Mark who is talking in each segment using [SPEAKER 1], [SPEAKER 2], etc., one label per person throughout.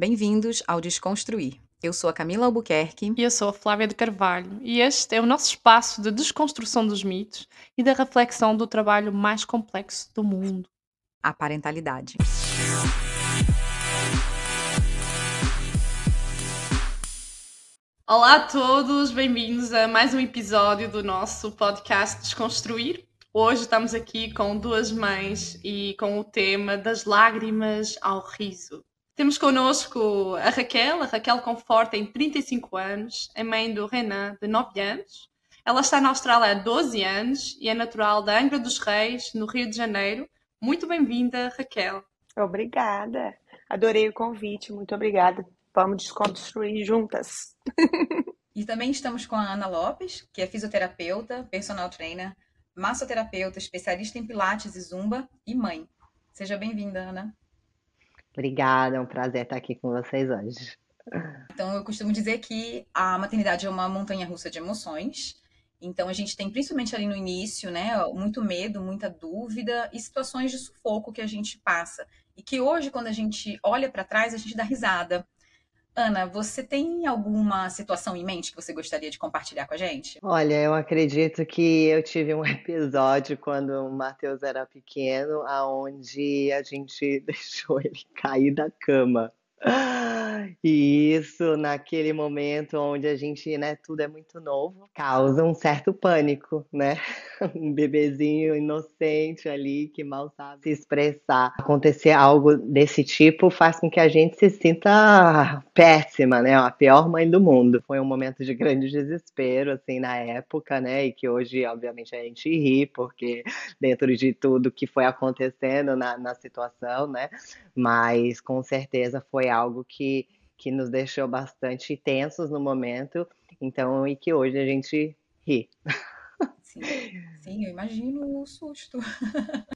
[SPEAKER 1] Bem-vindos ao Desconstruir. Eu sou a Camila Albuquerque.
[SPEAKER 2] E eu sou a Flávia de Carvalho. E este é o nosso espaço de desconstrução dos mitos e da reflexão do trabalho mais complexo do mundo:
[SPEAKER 1] a parentalidade.
[SPEAKER 2] Olá a todos, bem-vindos a mais um episódio do nosso podcast Desconstruir. Hoje estamos aqui com duas mães e com o tema das lágrimas ao riso. Temos connosco a Raquel, a Raquel Conforta tem 35 anos, é mãe do Renan, de 9 anos. Ela está na Austrália há 12 anos e é natural da Angra dos Reis, no Rio de Janeiro. Muito bem-vinda, Raquel.
[SPEAKER 3] Obrigada. Adorei o convite, muito obrigada. Vamos desconstruir juntas.
[SPEAKER 1] e também estamos com a Ana Lopes, que é fisioterapeuta, personal trainer, massoterapeuta, especialista em pilates e zumba e mãe. Seja bem-vinda, Ana.
[SPEAKER 4] Obrigada, é um prazer estar aqui com vocês hoje.
[SPEAKER 1] Então, eu costumo dizer que a maternidade é uma montanha russa de emoções. Então, a gente tem, principalmente ali no início, né, muito medo, muita dúvida e situações de sufoco que a gente passa. E que hoje, quando a gente olha para trás, a gente dá risada. Ana, você tem alguma situação em mente que você gostaria de compartilhar com a gente?
[SPEAKER 4] Olha, eu acredito que eu tive um episódio quando o Matheus era pequeno, aonde a gente deixou ele cair da cama. Isso, naquele momento onde a gente, né, tudo é muito novo, causa um certo pânico, né? Um bebezinho inocente ali que mal sabe se expressar. Acontecer algo desse tipo faz com que a gente se sinta péssima, né? A pior mãe do mundo. Foi um momento de grande desespero, assim, na época, né? E que hoje, obviamente, a gente ri, porque dentro de tudo que foi acontecendo na, na situação, né? Mas com certeza foi algo que, que nos deixou bastante tensos no momento, então, e que hoje a gente ri.
[SPEAKER 1] Sim, sim, eu imagino o susto.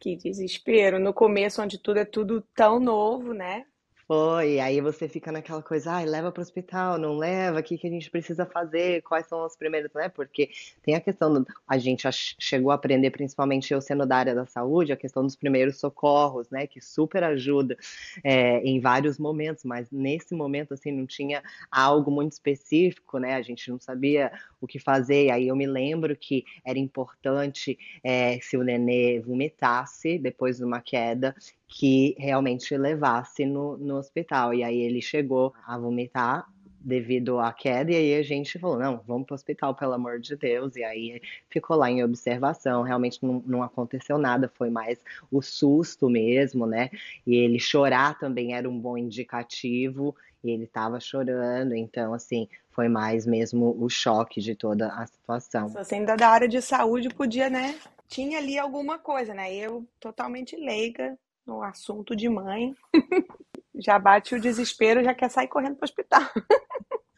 [SPEAKER 3] Que desespero. No começo, onde tudo é tudo tão novo, né?
[SPEAKER 4] Foi, aí você fica naquela coisa, ai, leva para o hospital, não leva, o que, que a gente precisa fazer, quais são os primeiros, né? Porque tem a questão, do, a gente chegou a aprender, principalmente eu sendo da área da saúde, a questão dos primeiros socorros, né? Que super ajuda é, em vários momentos, mas nesse momento, assim, não tinha algo muito específico, né? A gente não sabia o que fazer, e aí eu me lembro que era importante é, se o nenê vomitasse depois de uma queda, que realmente levasse no, no hospital. E aí ele chegou a vomitar devido à queda, e aí a gente falou, não, vamos para o hospital, pelo amor de Deus, e aí ficou lá em observação, realmente não, não aconteceu nada, foi mais o susto mesmo, né, e ele chorar também era um bom indicativo, e ele estava chorando, então, assim, foi mais mesmo o choque de toda a situação.
[SPEAKER 3] Você ainda da área de saúde podia, né, tinha ali alguma coisa, né, eu totalmente leiga, no assunto de mãe, já bate o desespero, já quer sair correndo para o hospital.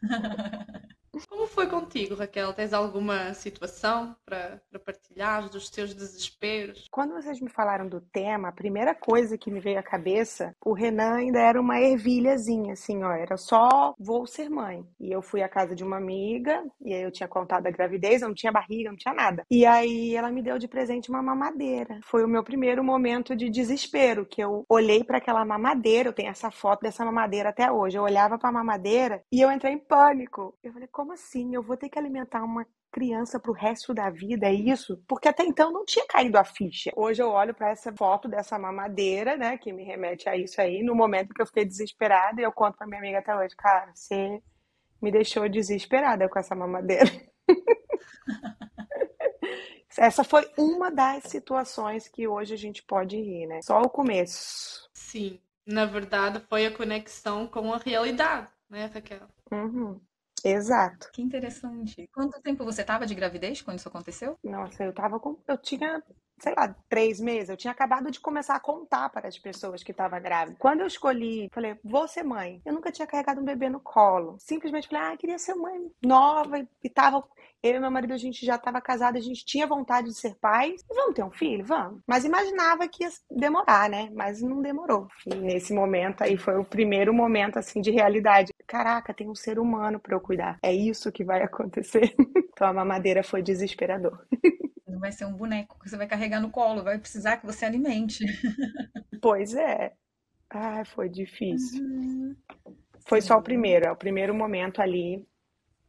[SPEAKER 2] Como foi contigo, Raquel? Tens alguma situação para partilhar dos teus desesperos?
[SPEAKER 3] Quando vocês me falaram do tema, a primeira coisa que me veio à cabeça, o Renan ainda era uma ervilhazinha, assim, ó, era só vou ser mãe. E eu fui à casa de uma amiga, e aí eu tinha contado a gravidez, eu não tinha barriga, não tinha nada. E aí ela me deu de presente uma mamadeira. Foi o meu primeiro momento de desespero, que eu olhei para aquela mamadeira, eu tenho essa foto dessa mamadeira até hoje. Eu olhava para a mamadeira e eu entrei em pânico. Eu falei, como assim? Eu vou ter que alimentar uma criança para o resto da vida, é isso? Porque até então não tinha caído a ficha. Hoje eu olho para essa foto dessa mamadeira, né, que me remete a isso aí, no momento que eu fiquei desesperada, e eu conto para minha amiga até hoje, cara, você me deixou desesperada com essa mamadeira. Essa foi uma das situações que hoje a gente pode rir, né? Só o começo.
[SPEAKER 2] Sim, na verdade foi a conexão com a realidade, né, Raquel?
[SPEAKER 3] Uhum. Exato.
[SPEAKER 1] Que interessante. Quanto tempo você estava de gravidez quando isso aconteceu?
[SPEAKER 3] Nossa, eu tava com. Eu tinha, sei lá, três meses. Eu tinha acabado de começar a contar para as pessoas que estava grávida. Quando eu escolhi, falei, vou ser mãe. Eu nunca tinha carregado um bebê no colo. Simplesmente falei, ah, queria ser mãe nova. E tava eu e meu marido, a gente já estava casado, a gente tinha vontade de ser pais. Vamos ter um filho? Vamos. Mas imaginava que ia demorar, né? Mas não demorou. E nesse momento aí foi o primeiro momento, assim, de realidade. Caraca, tem um ser humano para eu cuidar. É isso que vai acontecer. então a mamadeira foi desesperador.
[SPEAKER 1] Não vai ser um boneco que você vai carregar no colo, vai precisar que você alimente.
[SPEAKER 3] Pois é. Ah, foi difícil. Uhum. Foi só o primeiro, é o primeiro momento ali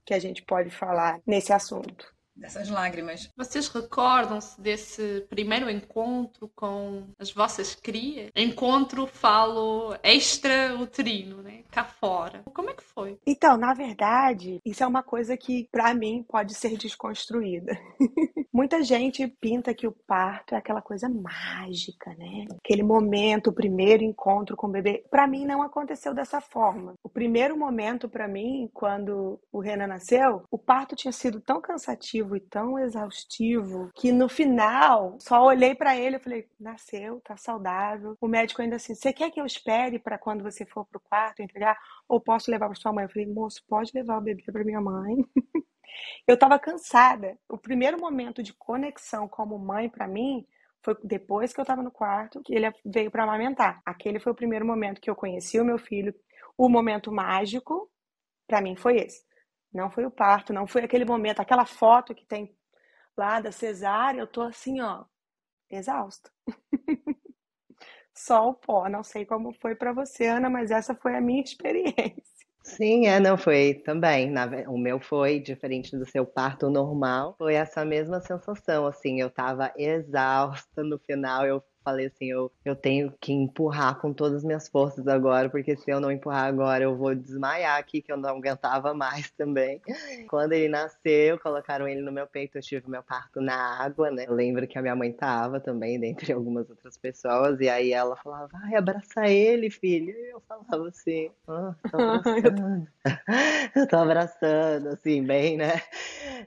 [SPEAKER 3] que a gente pode falar nesse assunto
[SPEAKER 1] dessas lágrimas.
[SPEAKER 2] Vocês recordam-se desse primeiro encontro com as vossas crias? Encontro, falo, extra-uterino, né? Cá fora. Como é que foi?
[SPEAKER 3] Então, na verdade, isso é uma coisa que, para mim, pode ser desconstruída. Muita gente pinta que o parto é aquela coisa mágica, né? Aquele momento, o primeiro encontro com o bebê. Para mim, não aconteceu dessa forma. O primeiro momento, para mim, quando o Renan nasceu, o parto tinha sido tão cansativo e tão exaustivo que no final só olhei para ele e falei: nasceu, tá saudável. O médico ainda assim: você quer que eu espere para quando você for pro quarto entregar? Ou posso levar para sua mãe? Eu falei: moço, pode levar o bebê para minha mãe. eu estava cansada. O primeiro momento de conexão como mãe para mim foi depois que eu estava no quarto que ele veio para amamentar. Aquele foi o primeiro momento que eu conheci o meu filho. O momento mágico para mim foi esse. Não foi o parto, não foi aquele momento, aquela foto que tem lá da cesárea, eu tô assim, ó, exausta. Só o pó. Não sei como foi para você, Ana, mas essa foi a minha experiência.
[SPEAKER 4] Sim, é, não foi também. Na, o meu foi diferente do seu parto normal. Foi essa mesma sensação, assim, eu tava exausta no final, eu falei assim, eu, eu tenho que empurrar com todas as minhas forças agora, porque se eu não empurrar agora, eu vou desmaiar aqui, que eu não aguentava mais também. Quando ele nasceu, colocaram ele no meu peito, eu tive meu parto na água, né? Eu lembro que a minha mãe tava também, dentre algumas outras pessoas, e aí ela falava, vai, abraça ele, filho. E eu falava assim, ah, tô abraçando. eu tô abraçando, assim, bem, né?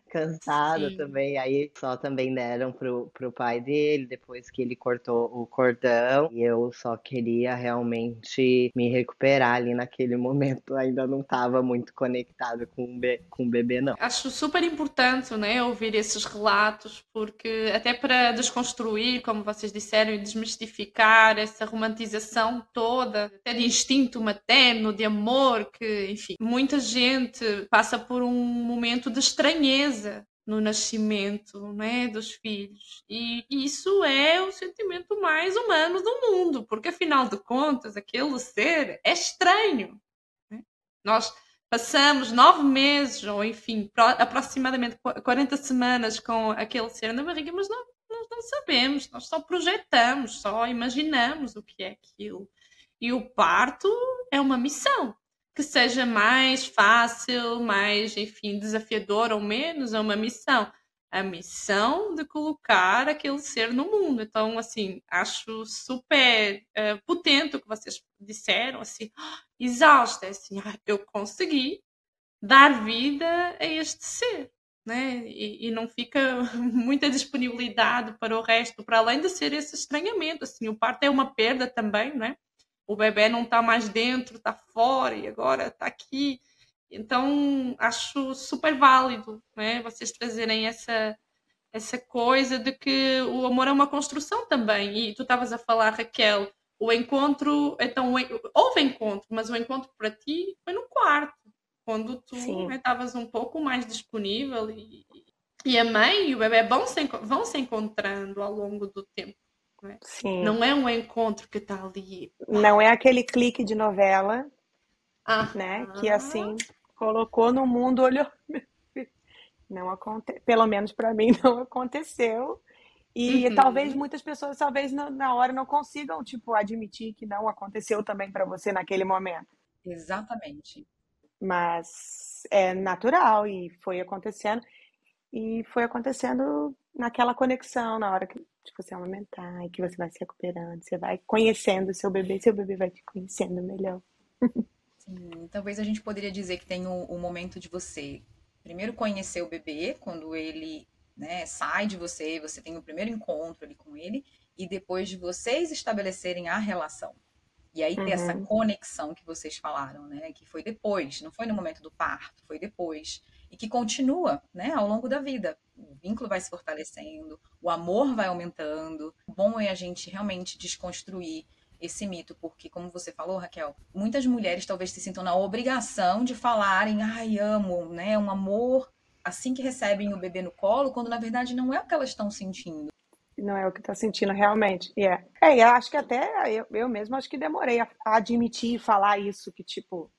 [SPEAKER 4] Cansada Sim. também. Aí só também deram pro, pro pai dele, depois que ele cortou o cordão e eu só queria realmente me recuperar ali naquele momento. Ainda não estava muito conectado com com o bebê, não.
[SPEAKER 2] Acho super importante né, ouvir esses relatos, porque até para desconstruir, como vocês disseram, e desmistificar essa romantização toda, até de instinto materno, de amor, que, enfim, muita gente passa por um momento de estranheza no nascimento né, dos filhos. E isso é o sentimento mais humano do mundo, porque afinal de contas, aquele ser é estranho. Né? Nós passamos nove meses, ou enfim, aproximadamente 40 semanas com aquele ser na barriga, mas não, nós não sabemos, nós só projetamos, só imaginamos o que é aquilo. E o parto é uma missão que seja mais fácil, mais, enfim, desafiador ou menos, é uma missão. A missão de colocar aquele ser no mundo. Então, assim, acho super uh, potente o que vocês disseram, assim, exausta, assim, ah, eu consegui dar vida a este ser. Né? E, e, não fica muita disponibilidade para o resto, para além de ser esse estranhamento. Assim, o parto é uma perda também, né? O bebê não está mais dentro, está fora e agora está aqui. Então, acho super válido né, vocês trazerem essa, essa coisa de que o amor é uma construção também. E tu estavas a falar, Raquel, o encontro, então, houve encontro, mas o encontro para ti foi no quarto, quando tu estavas né, um pouco mais disponível e, e a mãe e o bebê vão se, vão se encontrando ao longo do tempo. Né? Sim. Não é um encontro que está ali.
[SPEAKER 3] Não é aquele clique de novela, ah. né? Que assim colocou no mundo, olhou. Não acontece, pelo menos para mim não aconteceu. E uhum. talvez muitas pessoas, talvez na hora não consigam, tipo, admitir que não aconteceu também para você naquele momento.
[SPEAKER 1] Exatamente.
[SPEAKER 3] Mas é natural e foi acontecendo. E foi acontecendo naquela conexão, na hora que tipo, você amamentar e que você vai se recuperando, você vai conhecendo o seu bebê, seu bebê vai te conhecendo melhor.
[SPEAKER 1] Sim, talvez a gente poderia dizer que tem o, o momento de você primeiro conhecer o bebê, quando ele né, sai de você, você tem o primeiro encontro ali com ele, e depois de vocês estabelecerem a relação. E aí ter uhum. essa conexão que vocês falaram, né? Que foi depois, não foi no momento do parto, foi depois e que continua né, ao longo da vida. O vínculo vai se fortalecendo, o amor vai aumentando. Bom é a gente realmente desconstruir esse mito, porque, como você falou, Raquel, muitas mulheres talvez se sintam na obrigação de falarem, ai, amo, né? Um amor assim que recebem o bebê no colo, quando na verdade não é o que elas estão sentindo.
[SPEAKER 3] Não é o que está sentindo realmente. Yeah. É, eu acho que até eu, eu mesmo acho que demorei a, a admitir e falar isso, que tipo,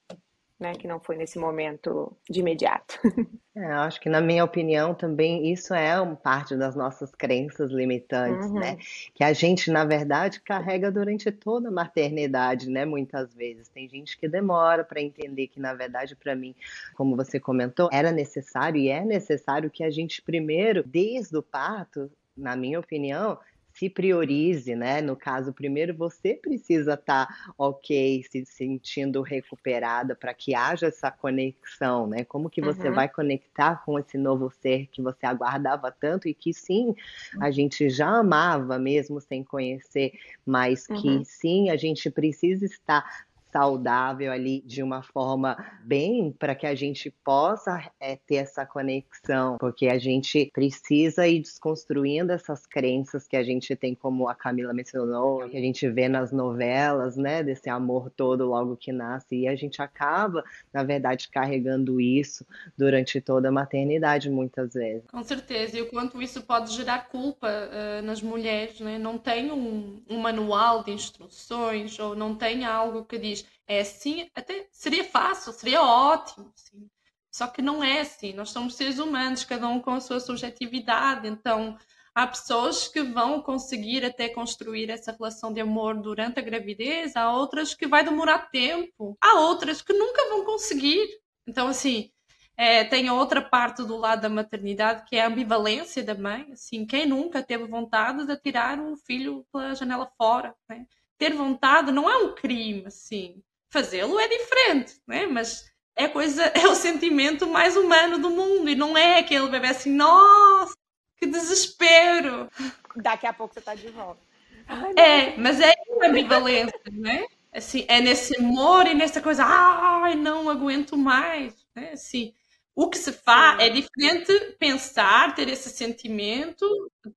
[SPEAKER 3] né? Que não foi nesse momento de imediato.
[SPEAKER 4] É, acho que, na minha opinião, também isso é uma parte das nossas crenças limitantes, né? uhum. né? Que a gente, na verdade, carrega durante toda a maternidade, né? Muitas vezes. Tem gente que demora para entender que, na verdade, para mim, como você comentou, era necessário e é necessário que a gente primeiro, desde o parto, na minha opinião, se priorize, né? No caso, primeiro você precisa estar tá ok, se sentindo recuperada para que haja essa conexão, né? Como que você uhum. vai conectar com esse novo ser que você aguardava tanto e que sim, a gente já amava mesmo sem conhecer, mas que uhum. sim, a gente precisa estar saudável ali de uma forma bem para que a gente possa é, ter essa conexão, porque a gente precisa ir desconstruindo essas crenças que a gente tem, como a Camila mencionou, que a gente vê nas novelas, né, desse amor todo logo que nasce, e a gente acaba, na verdade, carregando isso durante toda a maternidade, muitas vezes.
[SPEAKER 2] Com certeza, e o quanto isso pode gerar culpa uh, nas mulheres, né? não tem um, um manual de instruções ou não tem algo que diz é assim, até seria fácil, seria ótimo, assim. Só que não é assim. Nós somos seres humanos, cada um com a sua subjetividade. Então, há pessoas que vão conseguir até construir essa relação de amor durante a gravidez, há outras que vai demorar tempo, há outras que nunca vão conseguir. Então, assim, é, tem outra parte do lado da maternidade que é a ambivalência da mãe. Assim, quem nunca teve vontade de atirar um filho pela janela fora, né? Ter vontade não é um crime, assim fazê-lo é diferente, né? Mas é coisa, é o sentimento mais humano do mundo e não é aquele bebê assim, nossa, que desespero.
[SPEAKER 3] Daqui a pouco você está de volta.
[SPEAKER 2] Ai, é, mas é ambivalência, né? Assim, é nesse amor e nessa coisa, ai, não aguento mais, né? Assim, o que se faz é diferente pensar, ter esse sentimento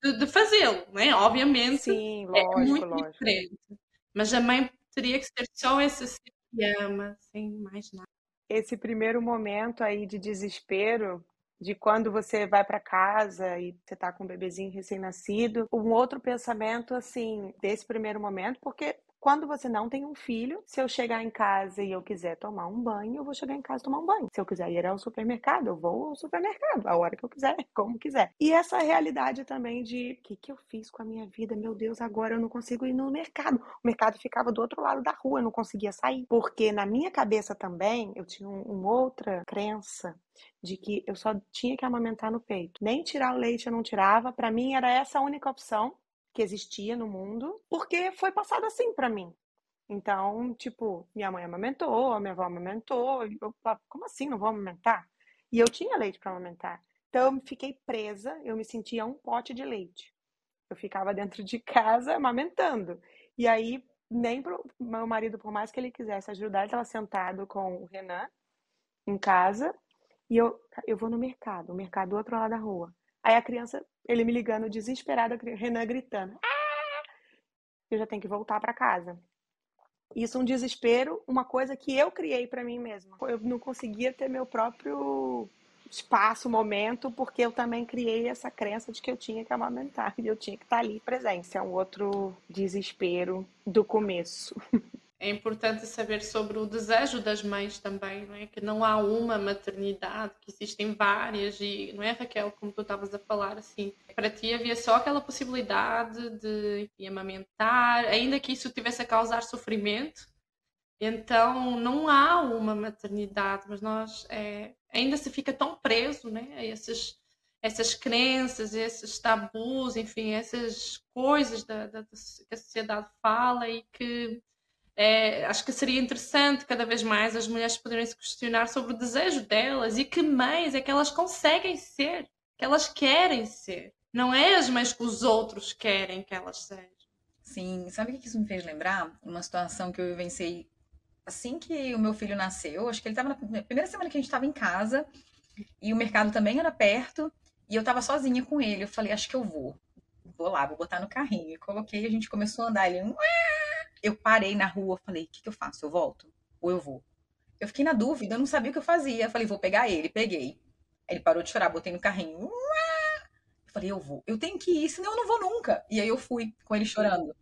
[SPEAKER 2] de, de fazê-lo, né? Obviamente,
[SPEAKER 3] Sim, lógico,
[SPEAKER 2] é muito
[SPEAKER 3] lógico.
[SPEAKER 2] diferente. Mas a mãe teria que ser só esse ama, sem mais nada.
[SPEAKER 3] Esse primeiro momento aí de desespero, de quando você vai para casa e você tá com um bebezinho recém-nascido, um outro pensamento assim, desse primeiro momento, porque quando você não tem um filho, se eu chegar em casa e eu quiser tomar um banho, eu vou chegar em casa tomar um banho. Se eu quiser ir ao supermercado, eu vou ao supermercado, a hora que eu quiser, como quiser. E essa realidade também de o que, que eu fiz com a minha vida? Meu Deus, agora eu não consigo ir no mercado. O mercado ficava do outro lado da rua, eu não conseguia sair. Porque na minha cabeça também eu tinha uma um outra crença de que eu só tinha que amamentar no peito. Nem tirar o leite eu não tirava. Para mim era essa a única opção que existia no mundo, porque foi passado assim para mim. Então, tipo, minha mãe amamentou, minha avó amamentou, eu como assim não vou amamentar? E eu tinha leite para amamentar. Então, eu fiquei presa, eu me sentia um pote de leite. Eu ficava dentro de casa amamentando. E aí, nem pro meu marido, por mais que ele quisesse ajudar, ele estava sentado com o Renan em casa. E eu, eu vou no mercado, o mercado do outro lado da rua. Aí a criança, ele me ligando desesperado, Renan gritando. Ah! Eu já tenho que voltar para casa. Isso é um desespero, uma coisa que eu criei para mim mesma. Eu não conseguia ter meu próprio espaço, momento, porque eu também criei essa crença de que eu tinha que amamentar e eu tinha que estar ali presente. É um outro desespero do começo.
[SPEAKER 2] É importante saber sobre o desejo das mães também, não é? Que não há uma maternidade, que existem várias e não é Raquel, como tu estavas a falar assim. Para ti havia só aquela possibilidade de, amamentar, ainda que isso tivesse a causar sofrimento. Então não há uma maternidade, mas nós é, ainda se fica tão preso, né? A esses essas crenças, esses tabus, enfim, essas coisas da, da, que a sociedade fala e que é, acho que seria interessante cada vez mais as mulheres poderem se questionar sobre o desejo delas e que mães é que elas conseguem ser, que elas querem ser. Não é as mães que os outros querem que elas sejam.
[SPEAKER 1] Sim, sabe o que isso me fez lembrar? Uma situação que eu vivenciei assim que o meu filho nasceu. Acho que ele estava na primeira semana que a gente estava em casa e o mercado também era perto e eu estava sozinha com ele. Eu falei, acho que eu vou. Vou lá, vou botar no carrinho. E coloquei, a gente começou a andar. Ele, eu parei na rua, falei, o que, que eu faço? Eu volto? Ou eu vou? Eu fiquei na dúvida, eu não sabia o que eu fazia. Eu falei, vou pegar ele, peguei. Ele parou de chorar, botei no carrinho. Eu falei, eu vou. Eu tenho que ir, senão eu não vou nunca. E aí eu fui com ele chorando.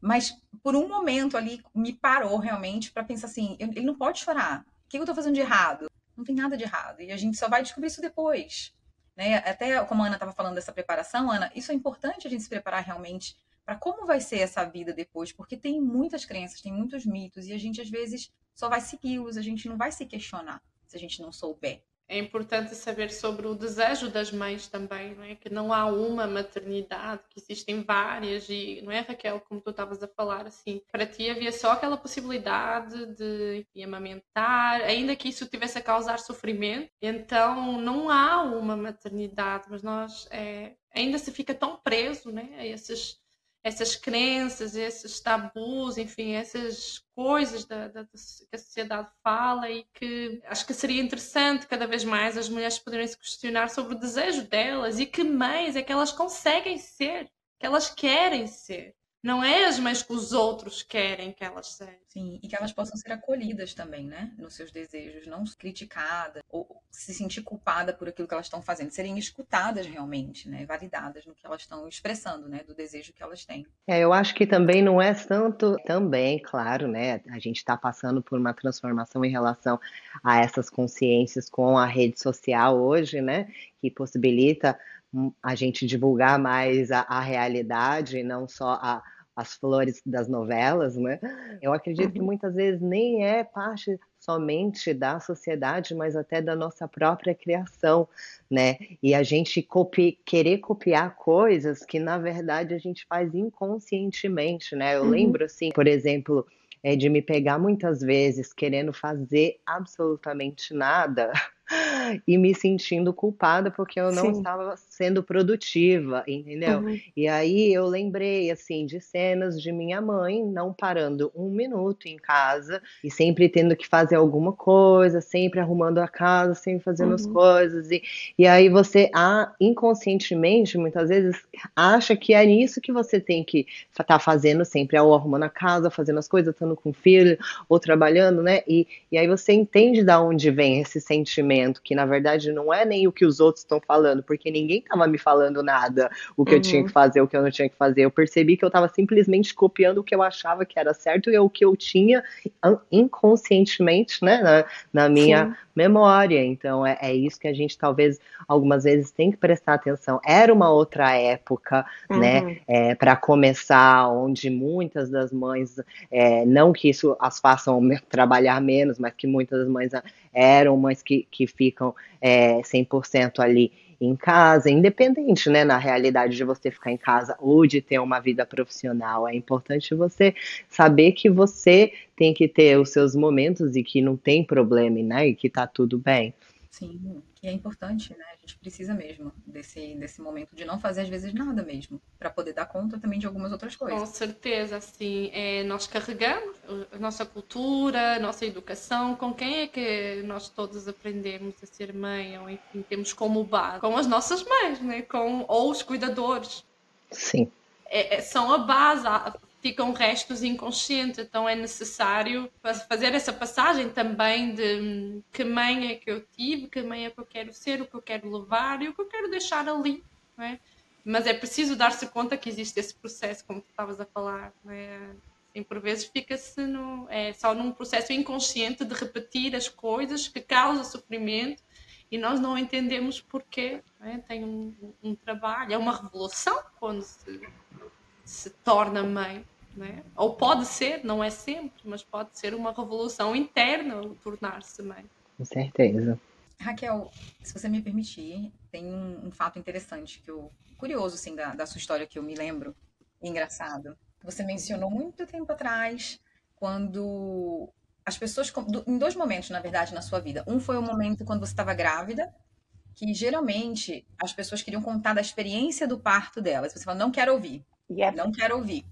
[SPEAKER 1] Mas por um momento ali me parou realmente para pensar assim, ele não pode chorar. que eu tô fazendo de errado? Não tem nada de errado. E a gente só vai descobrir isso depois. Né? Até como a Ana estava falando dessa preparação, Ana, isso é importante a gente se preparar realmente para como vai ser essa vida depois, porque tem muitas crenças, tem muitos mitos, e a gente às vezes só vai segui-los, a gente não vai se questionar se a gente não souber.
[SPEAKER 2] É importante saber sobre o desejo das mães também, não é? Que não há uma maternidade, que existem várias e não é Raquel, como tu estavas a falar assim, para ti havia só aquela possibilidade de, amamentar, ainda que isso tivesse a causar sofrimento, então não há uma maternidade, mas nós é, ainda se fica tão preso, né, a esses essas crenças, esses tabus, enfim, essas coisas da, da, que a sociedade fala e que acho que seria interessante cada vez mais as mulheres poderem se questionar sobre o desejo delas e que mães é que elas conseguem ser, que elas querem ser. Não é as mães que os outros querem que elas sejam.
[SPEAKER 1] Sim, e que elas possam ser acolhidas também, né? Nos seus desejos, não criticadas ou se sentir culpada por aquilo que elas estão fazendo, serem escutadas realmente, né? Validadas no que elas estão expressando, né? Do desejo que elas têm.
[SPEAKER 4] É, eu acho que também não é tanto, também, claro, né? A gente está passando por uma transformação em relação a essas consciências com a rede social hoje, né? Que possibilita hum, a gente divulgar mais a, a realidade, não só a as flores das novelas, né? Eu acredito que uhum. muitas vezes nem é parte somente da sociedade, mas até da nossa própria criação, né? E a gente copi querer copiar coisas que na verdade a gente faz inconscientemente, né? Eu uhum. lembro assim, por exemplo, é de me pegar muitas vezes querendo fazer absolutamente nada e me sentindo culpada porque eu não Sim. estava sendo produtiva, entendeu? Uhum. E aí eu lembrei assim de cenas de minha mãe não parando um minuto em casa e sempre tendo que fazer alguma coisa, sempre arrumando a casa, sempre fazendo uhum. as coisas e, e aí você ah, inconscientemente muitas vezes acha que é isso que você tem que estar tá fazendo sempre, ou arrumando a casa, fazendo as coisas, estando com o filho ou trabalhando, né? E, e aí você entende da onde vem esse sentimento que na verdade não é nem o que os outros estão falando, porque ninguém estava me falando nada, o que uhum. eu tinha que uhum. fazer, o que eu não tinha que fazer. Eu percebi que eu estava simplesmente copiando o que eu achava que era certo e o que eu tinha inconscientemente, né, na, na minha Sim. memória. Então é, é, isso que a gente talvez algumas vezes tem que prestar atenção. Era uma outra época, né, uhum. né, é, para começar, onde muitas das mães, é, não que isso as façam trabalhar menos, mas que muitas das mães eram mães que, que ficam é, 100% ali em casa, independente, né, na realidade de você ficar em casa ou de ter uma vida profissional. É importante você saber que você tem que ter os seus momentos e que não tem problema, né, e que tá tudo bem.
[SPEAKER 1] Sim, que é importante, né? A gente precisa mesmo desse, desse momento de não fazer às vezes nada mesmo, para poder dar conta também de algumas outras coisas.
[SPEAKER 2] Com certeza, sim. É, nós carregamos a nossa cultura, a nossa educação. Com quem é que nós todos aprendemos a ser mãe? Ou enfim, temos como base? Com as nossas mães, né? Com, ou os cuidadores.
[SPEAKER 4] Sim.
[SPEAKER 2] É, é, são a base ficam restos inconscientes. Então é necessário fazer essa passagem também de que mãe é que eu tive, que mãe é que eu quero ser, o que eu quero levar e o que eu quero deixar ali. É? Mas é preciso dar-se conta que existe esse processo, como tu estavas a falar. É? Assim, por vezes fica-se é, só num processo inconsciente de repetir as coisas que causa sofrimento e nós não entendemos porquê. É? Tem um, um, trabalho, é uma revolução quando se, se torna mãe. Né? Ou pode ser, não é sempre, mas pode ser uma revolução interna o tornar-se mãe.
[SPEAKER 4] Com certeza.
[SPEAKER 1] Raquel, se você me permitir, tem um, um fato interessante que eu curioso assim da, da, sua história que eu me lembro, engraçado. Você mencionou muito tempo atrás quando as pessoas em dois momentos, na verdade, na sua vida. Um foi o momento quando você estava grávida, que geralmente as pessoas queriam contar da experiência do parto delas. Você fala, não quero ouvir. Yep. Não quero ouvir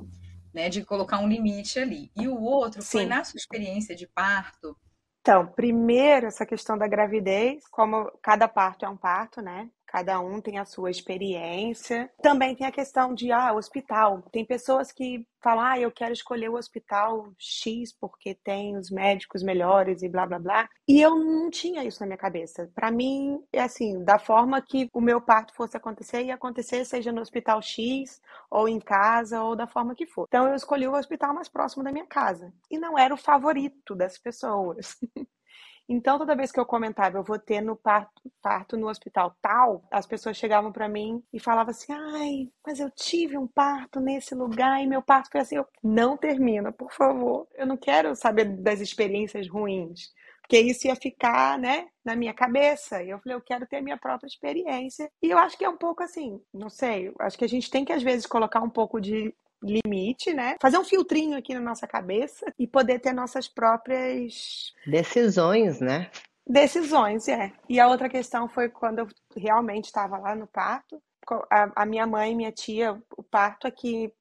[SPEAKER 1] né, de colocar um limite ali. E o outro Sim. foi na sua experiência de parto.
[SPEAKER 3] Então, primeiro, essa questão da gravidez, como cada parto é um parto, né? Cada um tem a sua experiência. Também tem a questão de, ah, hospital. Tem pessoas que falam, ah, eu quero escolher o hospital X porque tem os médicos melhores e blá blá blá. E eu não tinha isso na minha cabeça. Para mim, é assim, da forma que o meu parto fosse acontecer, ia acontecer seja no hospital X, ou em casa, ou da forma que for. Então eu escolhi o hospital mais próximo da minha casa. E não era o favorito das pessoas. Então, toda vez que eu comentava, eu vou ter no parto, parto no hospital tal, as pessoas chegavam para mim e falavam assim: ai, mas eu tive um parto nesse lugar e meu parto foi assim. Eu, não termina, por favor. Eu não quero saber das experiências ruins porque isso ia ficar, né, na minha cabeça. E eu falei, eu quero ter a minha própria experiência. E eu acho que é um pouco assim, não sei, acho que a gente tem que às vezes colocar um pouco de limite, né? Fazer um filtrinho aqui na nossa cabeça e poder ter nossas próprias
[SPEAKER 4] decisões, né?
[SPEAKER 3] Decisões, é. E a outra questão foi quando eu realmente estava lá no parto. A, a minha mãe e minha tia, o parto aqui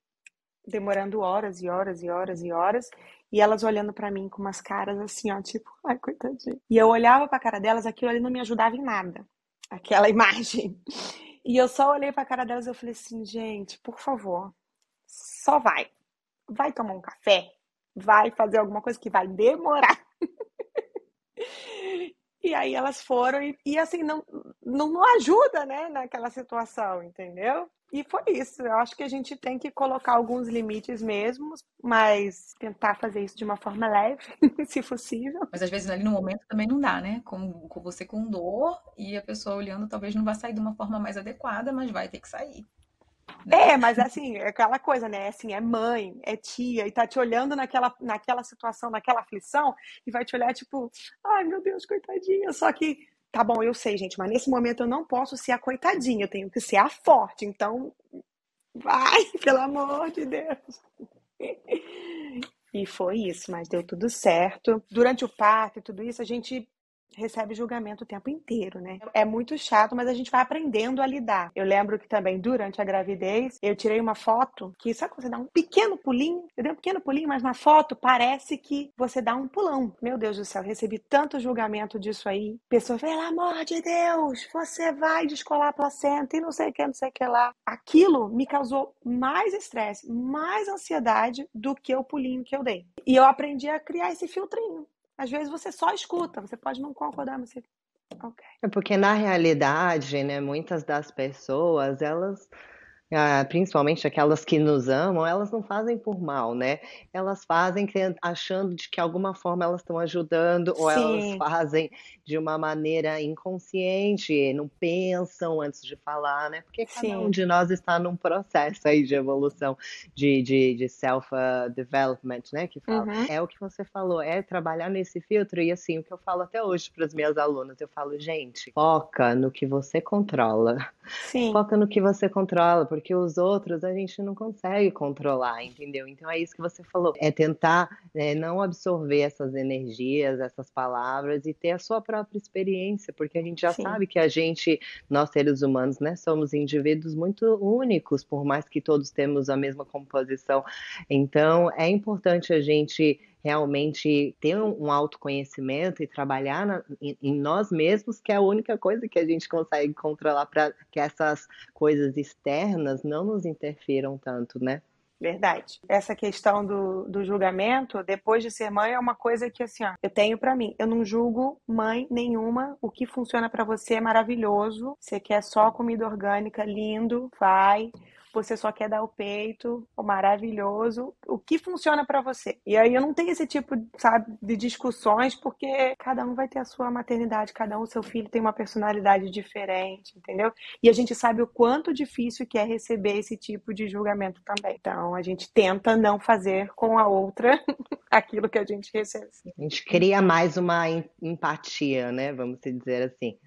[SPEAKER 3] demorando horas e horas e horas e horas. E elas olhando para mim com umas caras assim, ó, tipo, ai, coitadinha. E eu olhava pra cara delas, aquilo ali não me ajudava em nada. Aquela imagem. E eu só olhei pra cara delas e eu falei assim, gente, por favor, só vai. Vai tomar um café, vai fazer alguma coisa que vai demorar. e aí elas foram e, e assim, não, não, não ajuda, né, naquela situação, entendeu? E foi isso. Eu acho que a gente tem que colocar alguns limites mesmo, mas tentar fazer isso de uma forma leve, se possível.
[SPEAKER 1] Mas às vezes ali no momento também não dá, né? Com, com você com dor e a pessoa olhando talvez não vai sair de uma forma mais adequada, mas vai ter que sair.
[SPEAKER 3] Né? É, mas assim, é aquela coisa, né? Assim, é mãe, é tia, e tá te olhando naquela, naquela situação, naquela aflição, e vai te olhar tipo, ai meu Deus, coitadinha. Só que Tá bom, eu sei, gente, mas nesse momento eu não posso ser a coitadinha, eu tenho que ser a forte. Então, vai, pelo amor de Deus. E foi isso, mas deu tudo certo. Durante o parto e tudo isso, a gente recebe julgamento o tempo inteiro, né? É muito chato, mas a gente vai aprendendo a lidar. Eu lembro que também durante a gravidez, eu tirei uma foto que quando você dá um pequeno pulinho? Eu dei um pequeno pulinho, mas na foto parece que você dá um pulão. Meu Deus do céu, recebi tanto julgamento disso aí. Pessoas, pelo amor de Deus, você vai descolar a placenta e não sei o que, não sei o que lá. Aquilo me causou mais estresse, mais ansiedade do que o pulinho que eu dei. E eu aprendi a criar esse filtrinho. Às vezes você só escuta, você pode não concordar, mas você. Ok.
[SPEAKER 4] É porque na realidade, né, muitas das pessoas, elas ah, principalmente aquelas que nos amam, elas não fazem por mal, né? Elas fazem achando de que alguma forma elas estão ajudando, ou elas fazem de uma maneira inconsciente, não pensam antes de falar, né? Porque cada Sim. um de nós está num processo aí de evolução, de, de, de self-development, né? Que fala. Uhum. É o que você falou, é trabalhar nesse filtro, e assim, o que eu falo até hoje para as minhas alunas, eu falo, gente, foca no que você controla. Sim. Foca no que você controla, porque porque os outros a gente não consegue controlar, entendeu? Então é isso que você falou, é tentar é, não absorver essas energias, essas palavras e ter a sua própria experiência, porque a gente já Sim. sabe que a gente, nós seres humanos, né, somos indivíduos muito únicos, por mais que todos temos a mesma composição. Então é importante a gente realmente ter um autoconhecimento e trabalhar na, em, em, nós mesmos, que é a única coisa que a gente consegue controlar para que essas coisas externas não nos interfiram tanto, né?
[SPEAKER 3] Verdade. Essa questão do, do julgamento, depois de ser mãe, é uma coisa que, assim, ó, eu tenho para mim. Eu não julgo mãe nenhuma. O que funciona para você é maravilhoso. Você quer só comida orgânica, lindo, vai você só quer dar o peito, o maravilhoso, o que funciona para você. E aí eu não tenho esse tipo, sabe, de discussões, porque cada um vai ter a sua maternidade, cada um, seu filho tem uma personalidade diferente, entendeu? E a gente sabe o quanto difícil que é receber esse tipo de julgamento também. Então a gente tenta não fazer com a outra aquilo que a gente recebe.
[SPEAKER 4] A gente cria mais uma empatia, né? Vamos dizer assim.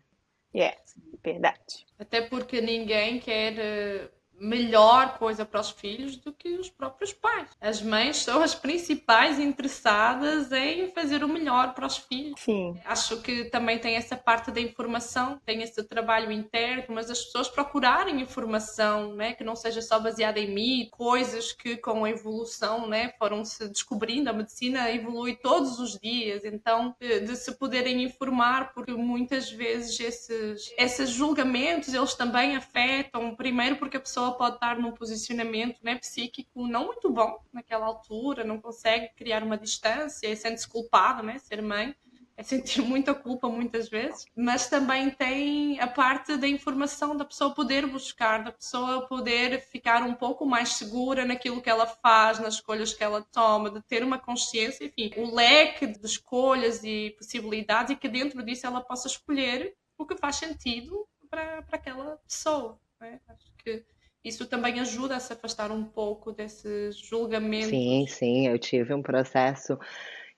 [SPEAKER 3] É, yeah, verdade.
[SPEAKER 2] Até porque ninguém quer eh, melhor coisa para os filhos do que os próprios pais. As mães são as principais interessadas em fazer o melhor para os filhos.
[SPEAKER 3] Sim.
[SPEAKER 2] Acho que também tem essa parte da informação, tem esse trabalho interno, mas as pessoas procurarem informação, né, que não seja só baseada em mim, coisas que com a evolução, né, foram se descobrindo, a medicina evolui todos os dias, então de, de se poderem informar, porque muitas vezes esses esses julgamentos eles também afetam primeiro porque a pessoa pessoa pode estar num posicionamento né, psíquico não muito bom naquela altura, não consegue criar uma distância, sente-se culpada, né, ser mãe. é sentir muita culpa muitas vezes, mas também tem a parte da informação da pessoa poder buscar, da pessoa poder ficar um pouco mais segura naquilo que ela faz, nas escolhas que ela toma, de ter uma consciência, enfim, o leque de escolhas e possibilidades e que dentro disso ela possa escolher o que faz sentido para, para aquela pessoa. É? Acho que isso também ajuda a se afastar um pouco desses julgamentos.
[SPEAKER 4] Sim, sim, eu tive um processo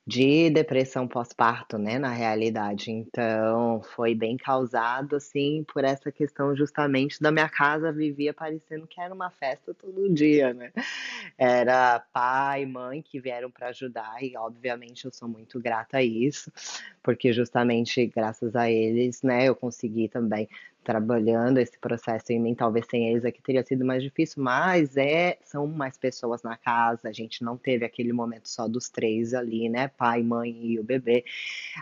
[SPEAKER 4] de depressão pós-parto, né, na realidade. Então, foi bem causado, assim, por essa questão justamente da minha casa vivia parecendo que era uma festa todo dia, né? Era pai, mãe que vieram para ajudar e, obviamente, eu sou muito grata a isso, porque justamente graças a eles, né, eu consegui também trabalhando esse processo em mim, talvez sem eles aqui teria sido mais difícil, mas é, são mais pessoas na casa, a gente não teve aquele momento só dos três ali, né, pai, mãe e o bebê,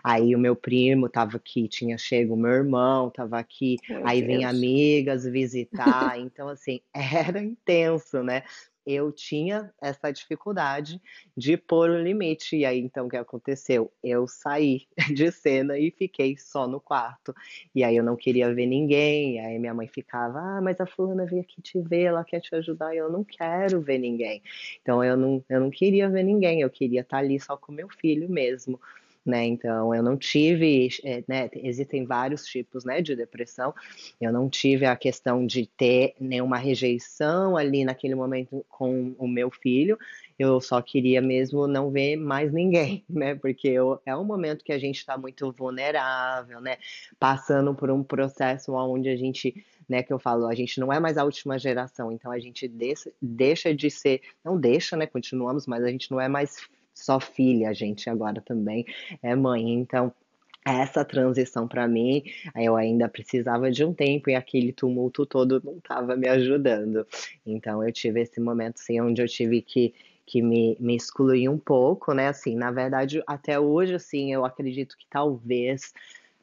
[SPEAKER 4] aí o meu primo tava aqui, tinha chego o meu irmão, tava aqui, meu aí vinha amigas visitar, então assim, era intenso, né, eu tinha essa dificuldade de pôr o limite. E aí, então, o que aconteceu? Eu saí de cena e fiquei só no quarto. E aí eu não queria ver ninguém. E aí minha mãe ficava, ah, mas a fulana veio aqui te ver, ela quer te ajudar. E eu não quero ver ninguém. Então eu não, eu não queria ver ninguém, eu queria estar ali só com meu filho mesmo né? Então, eu não tive, é, né? Existem vários tipos, né, de depressão. Eu não tive a questão de ter nenhuma rejeição ali naquele momento com o meu filho. Eu só queria mesmo não ver mais ninguém, né? Porque eu, é um momento que a gente está muito vulnerável, né? Passando por um processo onde a gente né, que eu falo, a gente não é mais a última geração, então a gente deixa, deixa de ser, não deixa, né, continuamos, mas a gente não é mais só filha, a gente agora também é mãe. Então, essa transição para mim, eu ainda precisava de um tempo e aquele tumulto todo não estava me ajudando. Então, eu tive esse momento assim, onde eu tive que que me, me excluir um pouco, né? Assim, na verdade, até hoje, assim, eu acredito que talvez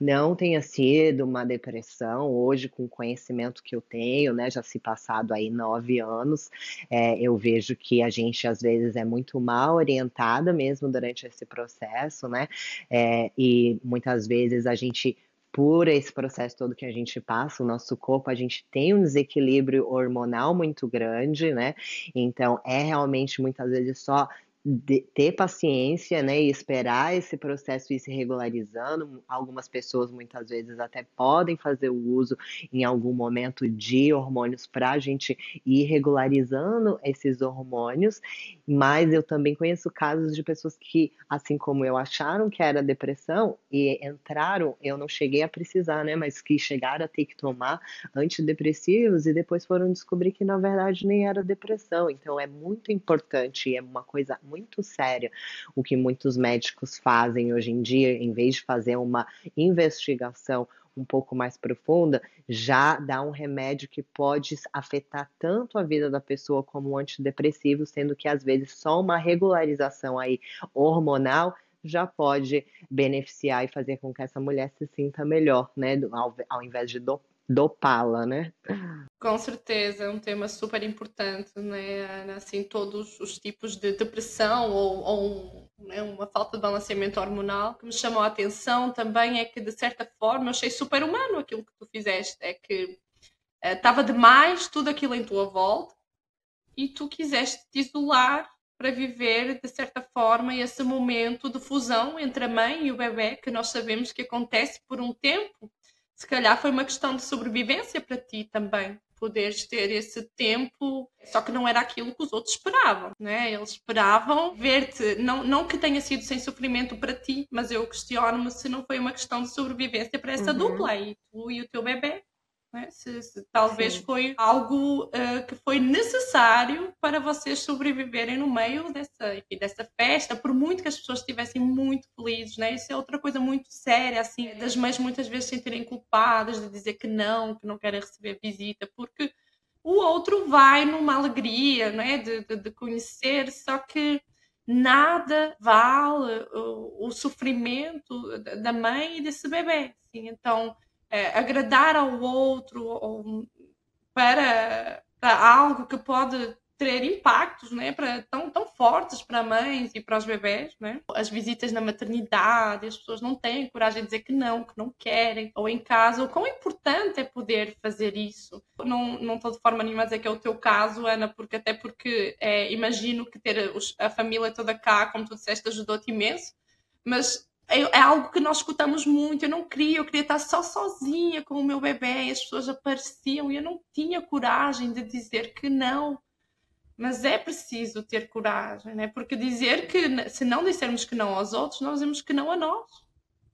[SPEAKER 4] não tenha sido uma depressão, hoje com o conhecimento que eu tenho, né, já se passado aí nove anos, é, eu vejo que a gente às vezes é muito mal orientada mesmo durante esse processo, né, é, e muitas vezes a gente por esse processo todo que a gente passa, o nosso corpo, a gente tem um desequilíbrio hormonal muito grande, né? Então, é realmente muitas vezes só de, ter paciência, né, e esperar esse processo ir se regularizando. Algumas pessoas muitas vezes até podem fazer o uso em algum momento de hormônios para a gente ir regularizando esses hormônios, mas eu também conheço casos de pessoas que, assim como eu, acharam que era depressão e entraram, eu não cheguei a precisar, né, mas que chegaram a ter que tomar antidepressivos e depois foram descobrir que na verdade nem era depressão. Então é muito importante, é uma coisa muito séria o que muitos médicos fazem hoje em dia, em vez de fazer uma investigação um pouco mais profunda, já dá um remédio que pode afetar tanto a vida da pessoa como um antidepressivo, sendo que às vezes só uma regularização aí hormonal já pode beneficiar e fazer com que essa mulher se sinta melhor, né? Ao, ao invés de dopar dopá-la, né?
[SPEAKER 2] Com certeza, é um tema super importante, né? Assim, todos os tipos de depressão ou, ou né, uma falta de balanceamento hormonal. O que me chamou a atenção também é que, de certa forma, eu achei super humano aquilo que tu fizeste. É que estava uh, demais tudo aquilo em tua volta e tu quiseste te isolar para viver, de certa forma, esse momento de fusão entre a mãe e o bebê, que nós sabemos que acontece por um tempo se calhar foi uma questão de sobrevivência para ti também, poderes ter esse tempo, só que não era aquilo que os outros esperavam, né? Eles esperavam ver-te, não, não que tenha sido sem sofrimento para ti, mas eu questiono-me se não foi uma questão de sobrevivência para essa uhum. dupla aí, tu e o teu bebê. Né? Se, se, talvez Sim. foi algo uh, que foi necessário para vocês sobreviverem no meio dessa, enfim, dessa festa, por muito que as pessoas estivessem muito felizes, né? Isso é outra coisa muito séria, assim, das mães muitas vezes se sentirem culpadas de dizer que não, que não querem receber visita, porque o outro vai numa alegria, né? De, de, de conhecer, só que nada vale o, o sofrimento da mãe e desse bebê. Assim. Então, é, agradar ao outro ou para, para algo que pode ter impactos né, para, tão, tão fortes para mães e para os bebés. Né? As visitas na maternidade, as pessoas não têm coragem de dizer que não, que não querem, ou em casa. O quão importante é poder fazer isso. Não, não estou de forma nenhuma a dizer que é o teu caso, Ana, porque até porque é, imagino que ter a família toda cá, como tu disseste, ajudou-te imenso, mas é, é, algo que nós escutamos muito. Eu não queria, eu queria estar só sozinha com o meu bebê e as pessoas apareciam e eu não tinha coragem de dizer que não. Mas é preciso ter coragem, né? porque dizer que, se não dissermos que não aos outros, nós dizemos que não a nós.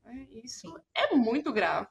[SPEAKER 2] Né? Isso é muito grave.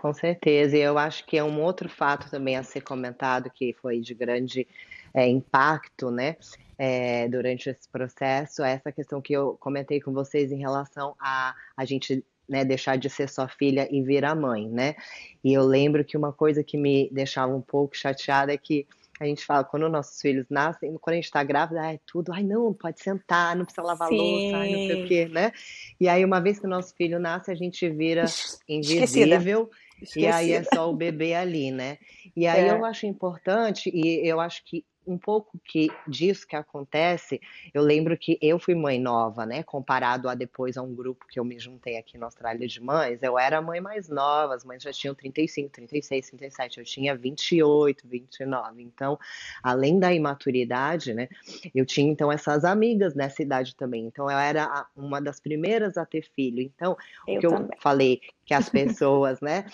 [SPEAKER 4] Com certeza, e eu acho que é um outro fato também a ser comentado que foi de grande é, impacto, né? é, durante esse processo, essa questão que eu comentei com vocês em relação a a gente né, deixar de ser só filha e virar mãe, né? E eu lembro que uma coisa que me deixava um pouco chateada é que a gente fala, quando nossos filhos nascem, quando a gente tá grávida, é tudo, ai não, pode sentar, não precisa lavar Sim. louça, ai, não sei o quê, né? E aí, uma vez que o nosso filho nasce, a gente vira invisível. Esquecida. E aí é só o bebê ali, né? E aí é. eu acho importante, e eu acho que um pouco que disso que acontece, eu lembro que eu fui mãe nova, né? Comparado a depois a um grupo que eu me juntei aqui na Austrália de mães, eu era a mãe mais nova, as mães já tinham 35, 36, 37, eu tinha 28, 29. Então, além da imaturidade, né? Eu tinha então essas amigas nessa idade também. Então, eu era uma das primeiras a ter filho. Então, eu o que também. eu falei que as pessoas, né?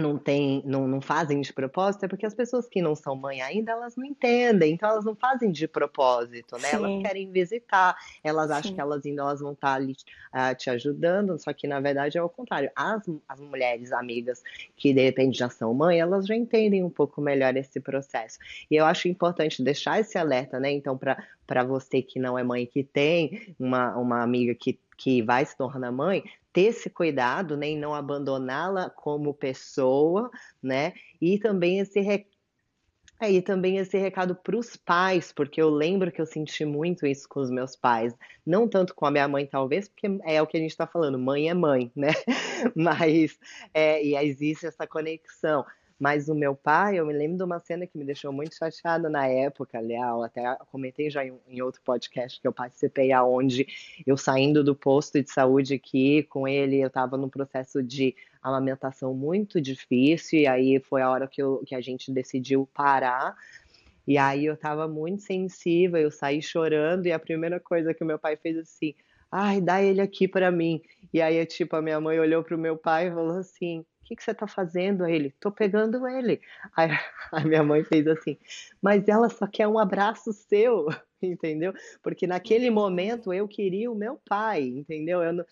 [SPEAKER 4] Não tem, não, não fazem de propósito, é porque as pessoas que não são mãe ainda, elas não entendem, então elas não fazem de propósito, né? Sim. Elas querem visitar, elas acham Sim. que elas indo, elas vão estar ali uh, te ajudando, só que na verdade é o contrário. As, as mulheres amigas que de repente já são mãe, elas já entendem um pouco melhor esse processo. E eu acho importante deixar esse alerta, né? Então, para você que não é mãe, que tem uma, uma amiga que que vai se tornar mãe, ter esse cuidado, né, e não abandoná-la como pessoa, né, e também esse rec... é, também esse recado para os pais, porque eu lembro que eu senti muito isso com os meus pais, não tanto com a minha mãe, talvez, porque é o que a gente está falando, mãe é mãe, né? Mas é, e existe essa conexão. Mas o meu pai, eu me lembro de uma cena que me deixou muito chateada na época, Leal, até comentei já em, em outro podcast que eu participei, aonde eu saindo do posto de saúde aqui com ele, eu estava num processo de amamentação muito difícil, e aí foi a hora que, eu, que a gente decidiu parar. E aí eu estava muito sensível, eu saí chorando, e a primeira coisa que o meu pai fez assim, ai, dá ele aqui para mim. E aí, tipo, a minha mãe olhou pro meu pai e falou assim: que, que você está fazendo? Aí ele, tô pegando ele. Aí a minha mãe fez assim, mas ela só quer um abraço seu, entendeu? Porque naquele momento eu queria o meu pai, entendeu? Eu não...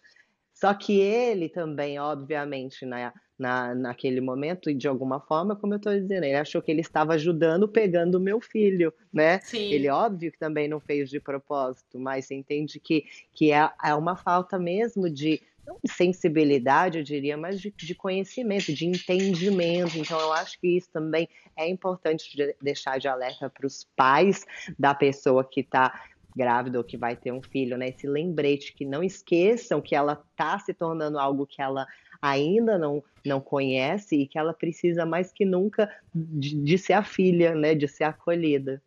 [SPEAKER 4] Só que ele também, obviamente, na, na, naquele momento, e de alguma forma, como eu estou dizendo, ele achou que ele estava ajudando pegando o meu filho, né? Sim. Ele, óbvio que também não fez de propósito, mas você entende que, que é, é uma falta mesmo de, não de sensibilidade, eu diria, mas de, de, conhecimento, de entendimento. Então, eu acho que isso também é importante de deixar de alerta para os pais da pessoa que está grávida ou que vai ter um filho, né? Esse lembrete que não esqueçam que ela está se tornando algo que ela ainda não, não conhece e que ela precisa mais que nunca de, de ser a filha, né? De ser acolhida.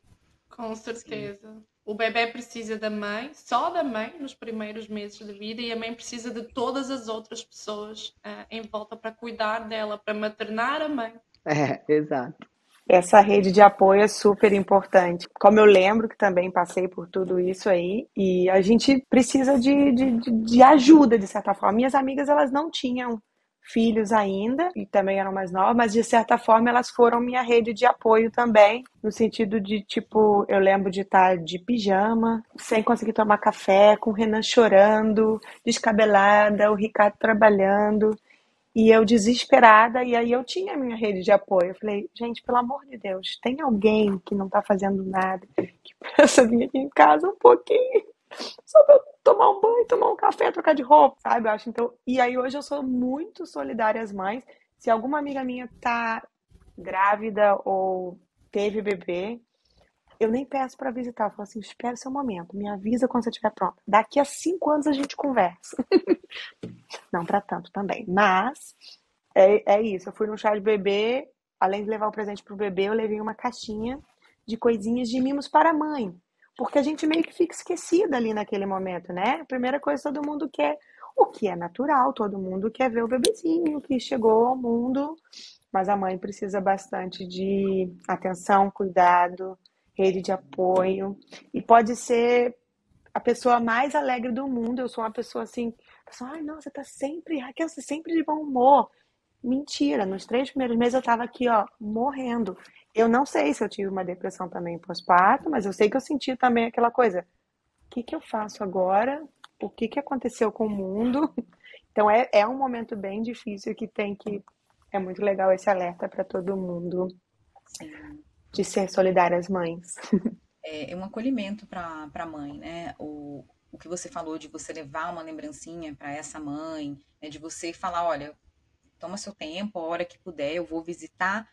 [SPEAKER 2] Com certeza. Sim. O bebê precisa da mãe, só da mãe, nos primeiros meses de vida, e a mãe precisa de todas as outras pessoas uh, em volta para cuidar dela, para maternar a mãe.
[SPEAKER 4] É, exato.
[SPEAKER 3] Essa rede de apoio é super importante. Como eu lembro que também passei por tudo isso aí, e a gente precisa de, de, de ajuda, de certa forma. Minhas amigas, elas não tinham filhos ainda e também eram mais novas, mas de certa forma elas foram minha rede de apoio também, no sentido de tipo, eu lembro de estar de pijama, sem conseguir tomar café, com o Renan chorando, descabelada, o Ricardo trabalhando. E eu desesperada, e aí eu tinha a minha rede de apoio. Eu falei, gente, pelo amor de Deus, tem alguém que não tá fazendo nada, que precisa vir aqui em casa um pouquinho, só pra tomar um banho, tomar um café, trocar de roupa, sabe? Eu acho então. E aí hoje eu sou muito solidária às mães. Se alguma amiga minha tá grávida ou teve bebê, eu nem peço para visitar. Eu falo assim, espera seu momento, me avisa quando você estiver pronta. Daqui a cinco anos a gente conversa. Não para tanto também. Mas é, é isso. Eu fui no chá de bebê, além de levar o presente pro bebê, eu levei uma caixinha de coisinhas de mimos para a mãe. Porque a gente meio que fica esquecida ali naquele momento, né? A primeira coisa todo mundo quer, o que é natural, todo mundo quer ver o bebezinho que chegou ao mundo, mas a mãe precisa bastante de atenção, cuidado, rede de apoio, e pode ser a pessoa mais alegre do mundo. Eu sou uma pessoa assim, pessoa, ai, nossa, você tá sempre, Raquel, você sempre de bom humor. Mentira, nos três primeiros meses eu tava aqui, ó, morrendo. Eu não sei se eu tive uma depressão também pós-parto, mas eu sei que eu senti também aquela coisa. O que que eu faço agora? O que que aconteceu com o mundo? Então é, é um momento bem difícil que tem que. É muito legal esse alerta para todo mundo Sim. de ser solidária às mães.
[SPEAKER 1] É, é um acolhimento para a mãe, né? O, o que você falou de você levar uma lembrancinha para essa mãe, né? de você falar, olha, toma seu tempo, a hora que puder, eu vou visitar,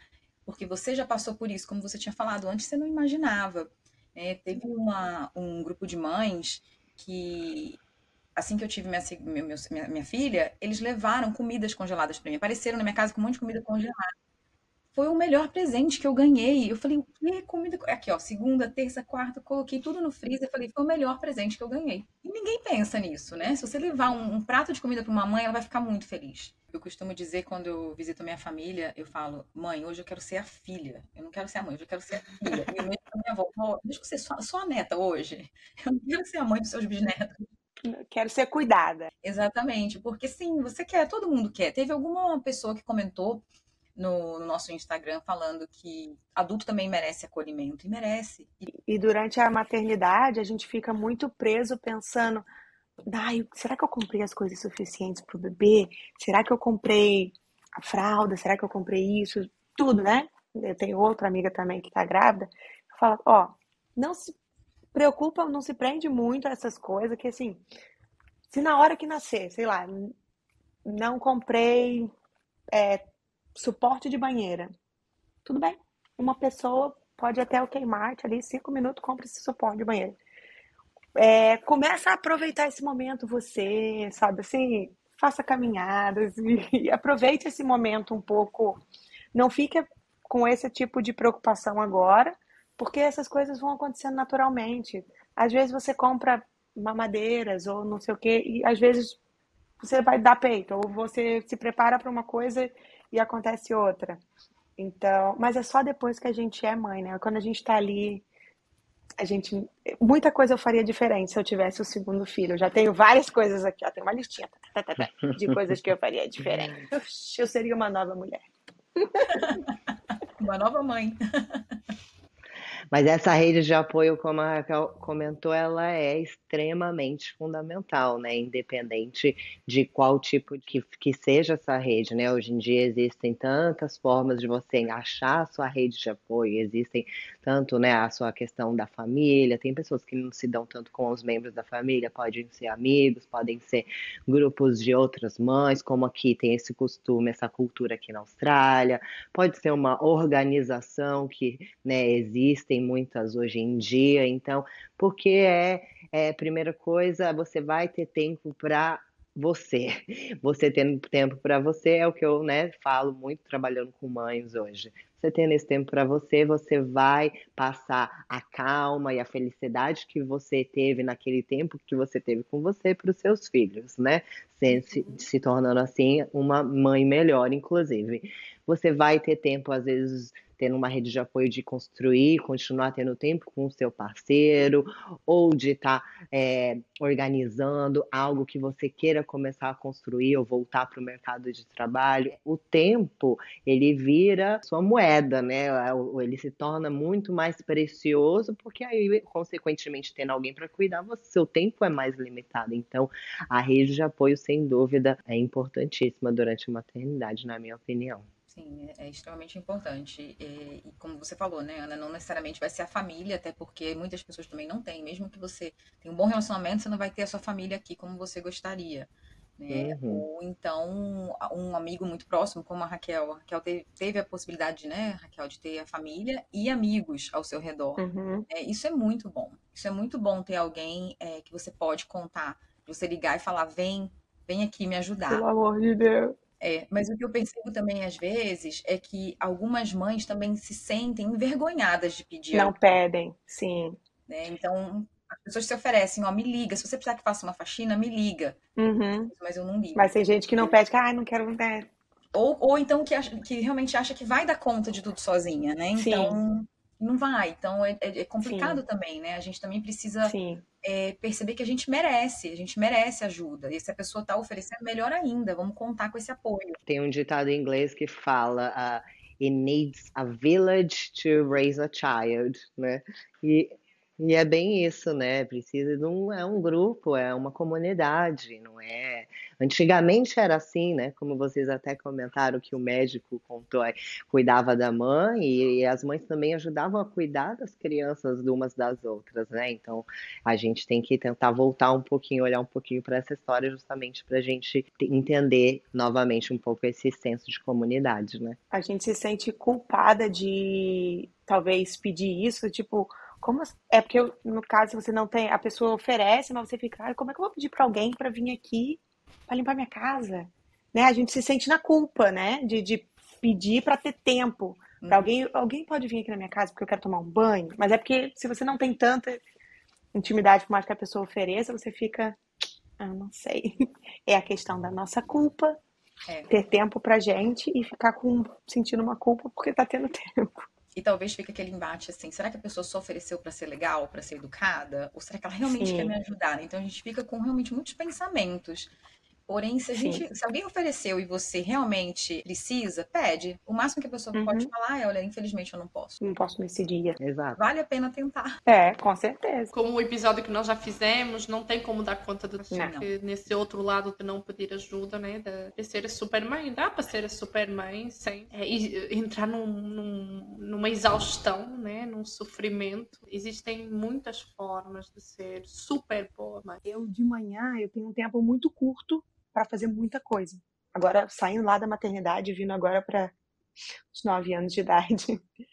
[SPEAKER 1] porque você já passou por isso, como você tinha falado antes, você não imaginava. É, teve uma, um grupo de mães que, assim que eu tive minha, minha, minha filha, eles levaram comidas congeladas para mim. Apareceram na minha casa com um monte de comida congelada foi o melhor presente que eu ganhei. Eu falei, o que? Comida. Aqui, ó, segunda, terça, quarta, coloquei tudo no freezer. Falei, foi o melhor presente que eu ganhei. E ninguém pensa nisso, né? Se você levar um, um prato de comida para uma mãe, ela vai ficar muito feliz. Eu costumo dizer quando eu visito minha família, eu falo, mãe, hoje eu quero ser a filha. Eu não quero ser a mãe, hoje eu quero ser a filha. E pra minha avó, deixa eu ser só, só a neta hoje. Eu não quero ser a mãe dos seus bisnetos.
[SPEAKER 3] Quero ser cuidada.
[SPEAKER 1] Exatamente, porque sim, você quer, todo mundo quer. Teve alguma pessoa que comentou no, no, nosso Instagram falando que adulto também merece acolhimento e merece.
[SPEAKER 3] E durante a maternidade a gente fica muito preso pensando, Ai, será que eu comprei as coisas suficientes para o bebê? Será que eu comprei a fralda? Será que eu comprei isso? Tudo, né? Eu tenho outra amiga também que está grávida. Fala, ó, não se preocupa, não se prende muito a essas coisas, que assim, se na hora que nascer, sei lá, não comprei é, suporte de banheira. Tudo bem. Uma pessoa pode até o Kmart ali, cinco minutos, compra esse suporte de banheira. É, começa a aproveitar esse momento você, sabe, assim, faça caminhadas e, e aproveite esse momento um pouco. Não fique com esse tipo de preocupação agora, porque essas coisas vão acontecendo naturalmente. Às vezes você compra mamadeiras ou não sei o quê, e às vezes você vai dar peito, ou você se prepara para uma coisa e acontece outra. Então, mas é só depois que a gente é mãe, né? Quando a gente tá ali, a gente. Muita coisa eu faria diferente se eu tivesse o segundo filho. Eu já tenho várias coisas aqui, ó. Tem uma listinha tá, tá, tá, de coisas que eu faria diferente. Eu seria uma nova mulher.
[SPEAKER 1] Uma nova mãe.
[SPEAKER 4] Mas essa rede de apoio, como a Raquel comentou, ela é extremamente fundamental, né? Independente de qual tipo que, que seja essa rede, né? Hoje em dia existem tantas formas de você achar a sua rede de apoio, existem tanto, né, a sua questão da família, tem pessoas que não se dão tanto com os membros da família, podem ser amigos, podem ser grupos de outras mães, como aqui tem esse costume, essa cultura aqui na Austrália, pode ser uma organização que, né, existem tem muitas hoje em dia, então, porque é, é primeira coisa, você vai ter tempo para você. Você tendo tempo para você é o que eu, né, falo muito trabalhando com mães hoje. Você tendo esse tempo para você, você vai passar a calma e a felicidade que você teve naquele tempo que você teve com você para os seus filhos, né? Se, se, se tornando assim uma mãe melhor, inclusive. Você vai ter tempo, às vezes, tendo uma rede de apoio de construir, continuar tendo tempo com o seu parceiro, ou de estar tá, é, organizando algo que você queira começar a construir ou voltar para o mercado de trabalho. O tempo, ele vira sua moeda, né? Ele se torna muito mais precioso, porque aí, consequentemente, tendo alguém para cuidar, seu tempo é mais limitado. Então, a rede de apoio, sem dúvida, é importantíssima durante a maternidade, na minha opinião.
[SPEAKER 1] Sim, é, é extremamente importante. E, e, como você falou, né, Ana, não necessariamente vai ser a família, até porque muitas pessoas também não têm. Mesmo que você tenha um bom relacionamento, você não vai ter a sua família aqui como você gostaria. Né? Uhum. Ou então um amigo muito próximo, como a Raquel. A Raquel teve, teve, a possibilidade, né, Raquel, de ter a família e amigos ao seu redor. Uhum. É, isso é muito bom. Isso é muito bom ter alguém é, que você pode contar, você ligar e falar, vem, vem aqui me ajudar.
[SPEAKER 3] Pelo amor de Deus
[SPEAKER 1] É, mas o que eu percebo também às vezes é que algumas mães também se sentem envergonhadas de pedir.
[SPEAKER 3] Não pedem, sim.
[SPEAKER 1] Né? Então, as pessoas se oferecem, ó, me liga. Se você precisar que faça uma faxina, me liga.
[SPEAKER 3] Uhum.
[SPEAKER 1] Mas eu não ligo.
[SPEAKER 3] Mas tem gente que não pede, que, ah, não quero, quero.
[SPEAKER 1] Ou, ou então que, que realmente acha que vai dar conta de tudo sozinha, né? Então,
[SPEAKER 3] Sim.
[SPEAKER 1] Não vai. Então, é, é complicado Sim. também, né? A gente também precisa é, perceber que a gente merece, a gente merece ajuda. E se a pessoa está oferecendo, melhor ainda. Vamos contar com esse apoio.
[SPEAKER 4] Tem um ditado em inglês que fala... Uh, It needs a village to raise a child, né? E e é bem isso, né? Precisa de um, é um grupo, é uma comunidade, não é? Antigamente era assim, né? Como vocês até comentaram que o médico contou, cuidava da mãe e, e as mães também ajudavam a cuidar das crianças de umas das outras, né? Então a gente tem que tentar voltar um pouquinho, olhar um pouquinho para essa história justamente para a gente entender novamente um pouco esse senso de comunidade, né?
[SPEAKER 3] A gente se sente culpada de talvez pedir isso, tipo como é porque no caso você não tem, a pessoa oferece, mas você fica, ah, como é que eu vou pedir para alguém para vir aqui para limpar minha casa? Né? A gente se sente na culpa, né, de, de pedir para ter tempo. Pra hum. alguém, alguém pode vir aqui na minha casa porque eu quero tomar um banho, mas é porque se você não tem tanta intimidade por mais que a pessoa ofereça, você fica, ah, não sei. É a questão da nossa culpa, é. ter tempo pra gente e ficar com sentindo uma culpa porque tá tendo tempo.
[SPEAKER 1] E talvez fique aquele embate assim: será que a pessoa só ofereceu para ser legal, para ser educada? Ou será que ela realmente Sim. quer me ajudar? Então a gente fica com realmente muitos pensamentos. Porém, se, a gente, se alguém ofereceu e você realmente precisa, pede. O máximo que a pessoa uhum. pode falar é: olha, infelizmente eu não posso.
[SPEAKER 3] Não posso nesse dia.
[SPEAKER 4] Exato.
[SPEAKER 1] Vale a pena tentar.
[SPEAKER 3] É, com certeza.
[SPEAKER 2] Como o episódio que nós já fizemos, não tem como dar conta de tudo. Nesse outro lado de não pedir ajuda, né? De, de ser a super mãe. Dá para ser a super mãe sem é, entrar num, num, numa exaustão, né? Num sofrimento. Existem muitas formas de ser super boa mãe.
[SPEAKER 3] Eu, de manhã, eu tenho um tempo muito curto para fazer muita coisa. Agora, saindo lá da maternidade, vindo agora para os nove anos de idade.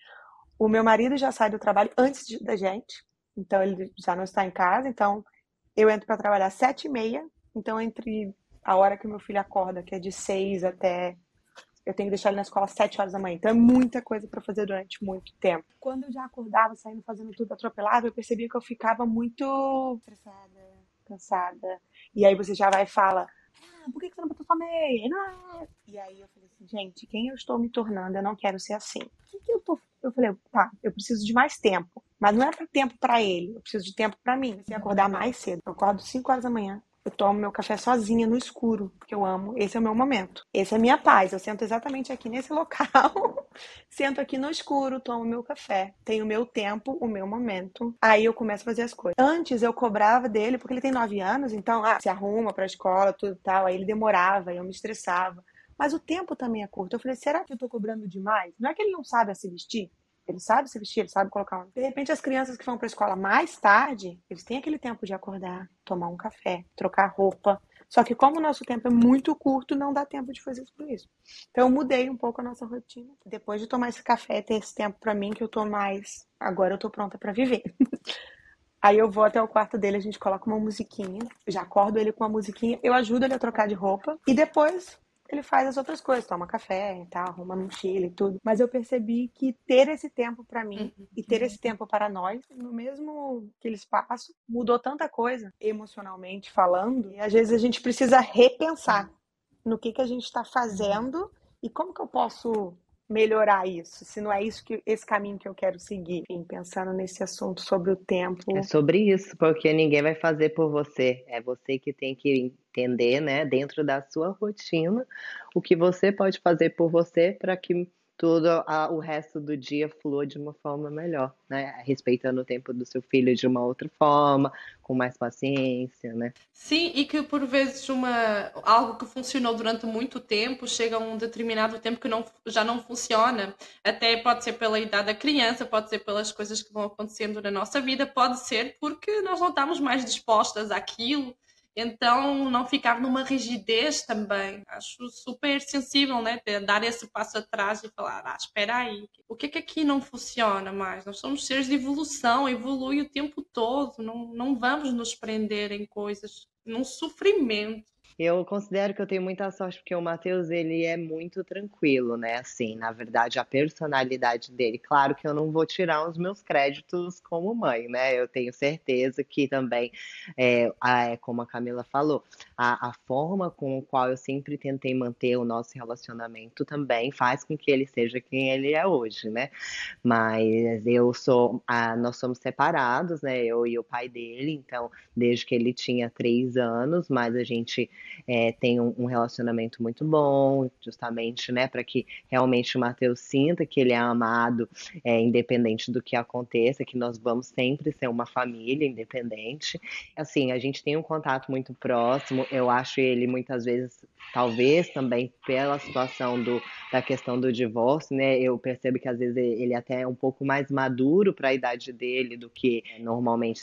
[SPEAKER 3] O meu marido já sai do trabalho antes de, da gente, então ele já não está em casa. Então eu entro para trabalhar às sete e meia. Então entre a hora que meu filho acorda, que é de seis até eu tenho que deixar ele na escola às sete horas da manhã. Então é muita coisa para fazer durante muito tempo. Quando eu já acordava, saindo fazendo tudo atropelado, eu percebia que eu ficava muito estressada, cansada. E aí você já vai e fala: ah, por que você não botou sua meia? E aí eu falei assim, gente, quem eu estou me tornando? Eu não quero ser assim. O que, que eu tô. Eu falei, tá, eu preciso de mais tempo. Mas não é tempo para ele, eu preciso de tempo para mim. Eu acordar mais cedo. Eu acordo 5 horas da manhã. Eu tomo meu café sozinha no escuro, porque eu amo. Esse é o meu momento. Esse é a minha paz. Eu sento exatamente aqui nesse local. sento aqui no escuro, tomo meu café. Tenho o meu tempo, o meu momento. Aí eu começo a fazer as coisas. Antes eu cobrava dele, porque ele tem nove anos, então, ah, se arruma pra escola, tudo tal. Aí ele demorava, eu me estressava. Mas o tempo também é curto. Eu falei, será que eu tô cobrando demais? Não é que ele não sabe se vestir? Ele sabe se vestir, ele sabe colocar. De repente, as crianças que vão para a escola mais tarde, eles têm aquele tempo de acordar, tomar um café, trocar roupa. Só que, como o nosso tempo é muito curto, não dá tempo de fazer tudo isso. Então, eu mudei um pouco a nossa rotina. Depois de tomar esse café, ter esse tempo para mim, que eu tô mais. Agora eu tô pronta para viver. Aí eu vou até o quarto dele, a gente coloca uma musiquinha, já acordo ele com uma musiquinha, eu ajudo ele a trocar de roupa e depois ele faz as outras coisas, toma café e tal, arruma mochila e tudo. Mas eu percebi que ter esse tempo para mim uhum. e ter esse tempo para nós, no mesmo aquele espaço, mudou tanta coisa, emocionalmente falando, e às vezes a gente precisa repensar no que, que a gente está fazendo e como que eu posso melhorar isso, se não é isso que esse caminho que eu quero seguir. Enfim, pensando nesse assunto sobre o tempo.
[SPEAKER 4] É sobre isso, porque ninguém vai fazer por você. É você que tem que entender, né, dentro da sua rotina, o que você pode fazer por você para que tudo a, o resto do dia flua de uma forma melhor, né? Respeitando o tempo do seu filho de uma outra forma, com mais paciência, né?
[SPEAKER 2] Sim, e que por vezes uma algo que funcionou durante muito tempo chega a um determinado tempo que não, já não funciona. Até pode ser pela idade da criança, pode ser pelas coisas que vão acontecendo na nossa vida, pode ser porque nós não estamos mais dispostas àquilo então, não ficar numa rigidez também. Acho super sensível, né? Dar esse passo atrás e falar: ah, espera aí, o que é que aqui não funciona mais? Nós somos seres de evolução, evolui o tempo todo. Não, não vamos nos prender em coisas, num sofrimento.
[SPEAKER 4] Eu considero que eu tenho muita sorte porque o Matheus, ele é muito tranquilo, né? Assim, na verdade, a personalidade dele, claro que eu não vou tirar os meus créditos como mãe, né? Eu tenho certeza que também, é, a, é como a Camila falou, a, a forma com a qual eu sempre tentei manter o nosso relacionamento também faz com que ele seja quem ele é hoje, né? Mas eu sou, a, nós somos separados, né? Eu e o pai dele, então, desde que ele tinha três anos, mas a gente é, um, relacionamento muito bom, justamente, né, para que realmente o Mateus sinta que ele é amado, é, independente do que aconteça, que nós vamos sempre ser uma família independente. Assim, a gente tem um contato muito próximo, eu acho ele muitas vezes, talvez também pela situação do, da questão do divórcio, né, eu percebo que às vezes ele até é um pouco mais maduro para a idade dele do que normalmente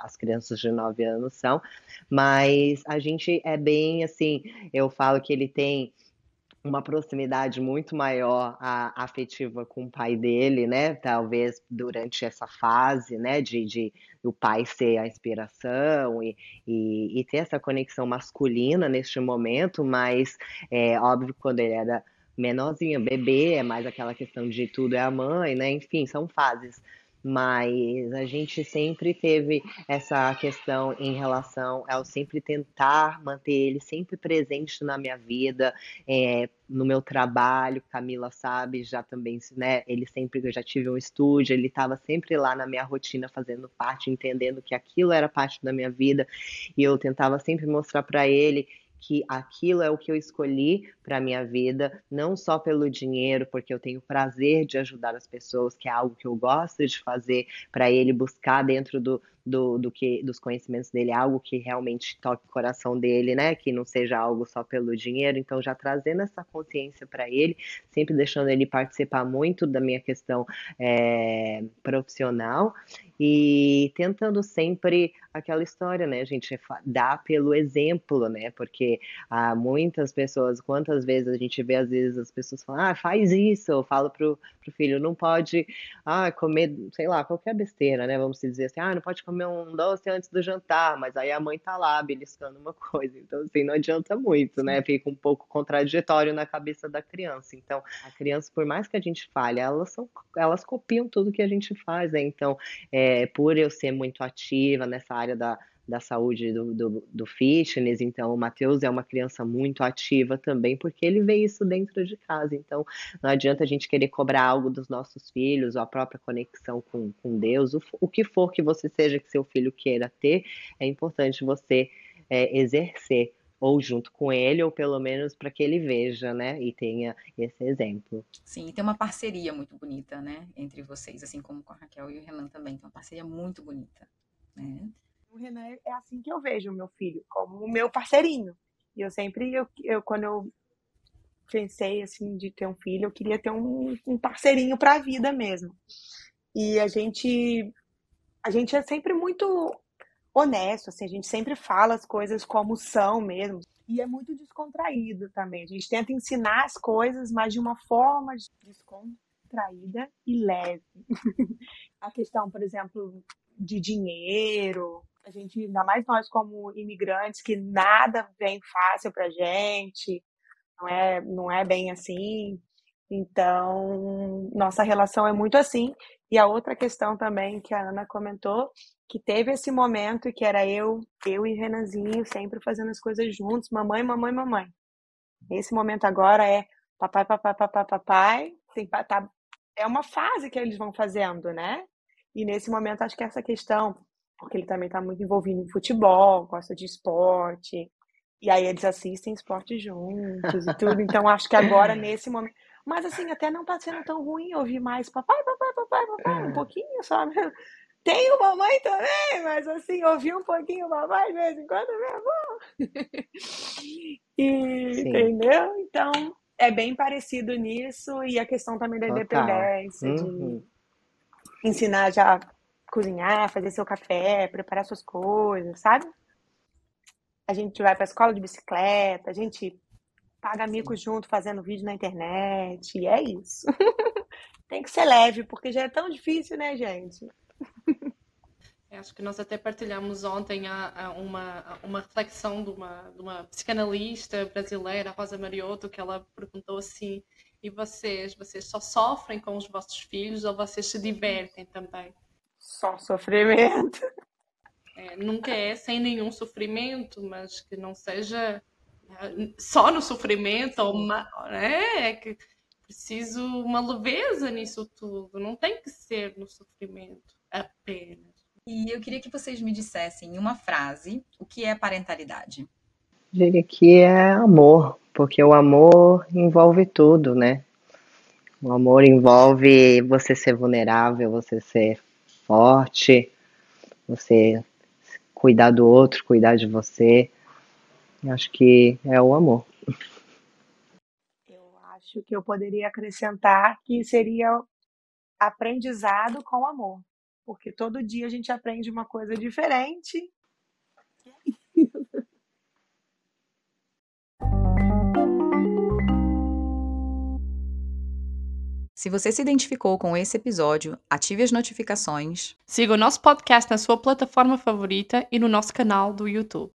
[SPEAKER 4] as crianças de 9 anos são, mas a gente é bem bem assim, eu falo que ele tem uma proximidade muito maior a, afetiva com o pai dele, né? Talvez durante essa fase, né, de, de o pai ser a inspiração e, e, e ter essa conexão masculina neste momento, mas é óbvio quando ele era menorzinho, bebê, é mais aquela questão de tudo é a mãe, né? Enfim, são fases mas a gente sempre teve essa questão em relação ao sempre tentar manter ele sempre presente na minha vida, é, no meu trabalho, Camila sabe, já também, né? Ele sempre, eu já tive um estúdio, ele estava sempre lá na minha rotina fazendo parte, entendendo que aquilo era parte da minha vida, e eu tentava sempre mostrar para ele que aquilo é o que eu escolhi para minha vida, não só pelo dinheiro, porque eu tenho prazer de ajudar as pessoas, que é algo que eu gosto de fazer, para ele buscar dentro do, do, do, que dos conhecimentos dele, algo que realmente toque o coração dele, né? Que não seja algo só pelo dinheiro. Então, já trazendo essa consciência para ele, sempre deixando ele participar muito da minha questão é, profissional e tentando sempre aquela história, né, gente dá pelo exemplo, né, porque há muitas pessoas, quantas vezes a gente vê, às vezes as pessoas falam, ah, faz isso, eu falo pro, pro filho, não pode, ah, comer, sei lá, qualquer besteira, né, vamos dizer assim, ah, não pode comer um doce antes do jantar, mas aí a mãe tá lá beliscando uma coisa, então assim, não adianta muito, né, fica um pouco contraditório na cabeça da criança, então a criança, por mais que a gente fale, elas são, elas copiam tudo que a gente faz, né, então, é, por eu ser muito ativa nessa área da, da saúde do, do, do fitness, então o Matheus é uma criança muito ativa também, porque ele vê isso dentro de casa. Então não adianta a gente querer cobrar algo dos nossos filhos, ou a própria conexão com, com Deus, o, o que for que você seja que seu filho queira ter, é importante você é, exercer ou junto com ele, ou pelo menos para que ele veja, né, e tenha esse exemplo.
[SPEAKER 1] Sim, tem uma parceria muito bonita, né, entre vocês, assim como com a Raquel e o Renan também, tem uma parceria muito bonita, né?
[SPEAKER 3] O Renan é assim que eu vejo o meu filho, como o meu parceirinho. E eu sempre, eu, eu quando eu pensei assim de ter um filho, eu queria ter um, um parceirinho para a vida mesmo. E a gente a gente é sempre muito honesto, assim, a gente sempre fala as coisas como são mesmo. E é muito descontraído também. A gente tenta ensinar as coisas, mas de uma forma descontraída e leve. a questão, por exemplo, de dinheiro, a gente, ainda mais nós como imigrantes, que nada vem fácil pra gente, não é, não é bem assim. Então, nossa relação é muito assim. E a outra questão também que a Ana comentou que teve esse momento que era eu, eu e Renanzinho sempre fazendo as coisas juntos, mamãe, mamãe, mamãe. Esse momento agora é papai, papai, papai, papai. Tem, tá, é uma fase que eles vão fazendo, né? E nesse momento acho que essa questão, porque ele também está muito envolvido em futebol, gosta de esporte, e aí eles assistem esporte juntos e tudo. Então acho que agora nesse momento, mas assim até não está sendo tão ruim ouvir mais papai, papai, papai, papai, um é. pouquinho só. Né? Tenho mamãe também, mas assim, ouvi um pouquinho mamãe de vez em quando, meu amor. e, entendeu? Então, é bem parecido nisso e a questão também da Total. independência, uhum. de ensinar já cozinhar, fazer seu café, preparar suas coisas, sabe? A gente vai para a escola de bicicleta, a gente paga mico junto fazendo vídeo na internet, e é isso. Tem que ser leve, porque já é tão difícil, né, gente?
[SPEAKER 2] Acho que nós até partilhamos ontem uma, uma reflexão de uma, de uma psicanalista brasileira, Rosa Mariotto, que ela perguntou assim: e vocês, vocês só sofrem com os vossos filhos ou vocês se divertem também?
[SPEAKER 3] Só sofrimento.
[SPEAKER 2] É, nunca é sem nenhum sofrimento, mas que não seja é, só no sofrimento, ou uma, né? é que preciso uma leveza nisso tudo, não tem que ser no sofrimento apenas.
[SPEAKER 1] E eu queria que vocês me dissessem em uma frase o que é parentalidade.
[SPEAKER 4] Diria que é amor, porque o amor envolve tudo, né? O amor envolve você ser vulnerável, você ser forte, você cuidar do outro, cuidar de você. Acho que é o amor.
[SPEAKER 3] Eu acho que eu poderia acrescentar que seria aprendizado com amor porque todo dia a gente aprende uma coisa diferente.
[SPEAKER 1] Se você se identificou com esse episódio, ative as notificações.
[SPEAKER 2] Siga o nosso podcast na sua plataforma favorita e no nosso canal do YouTube.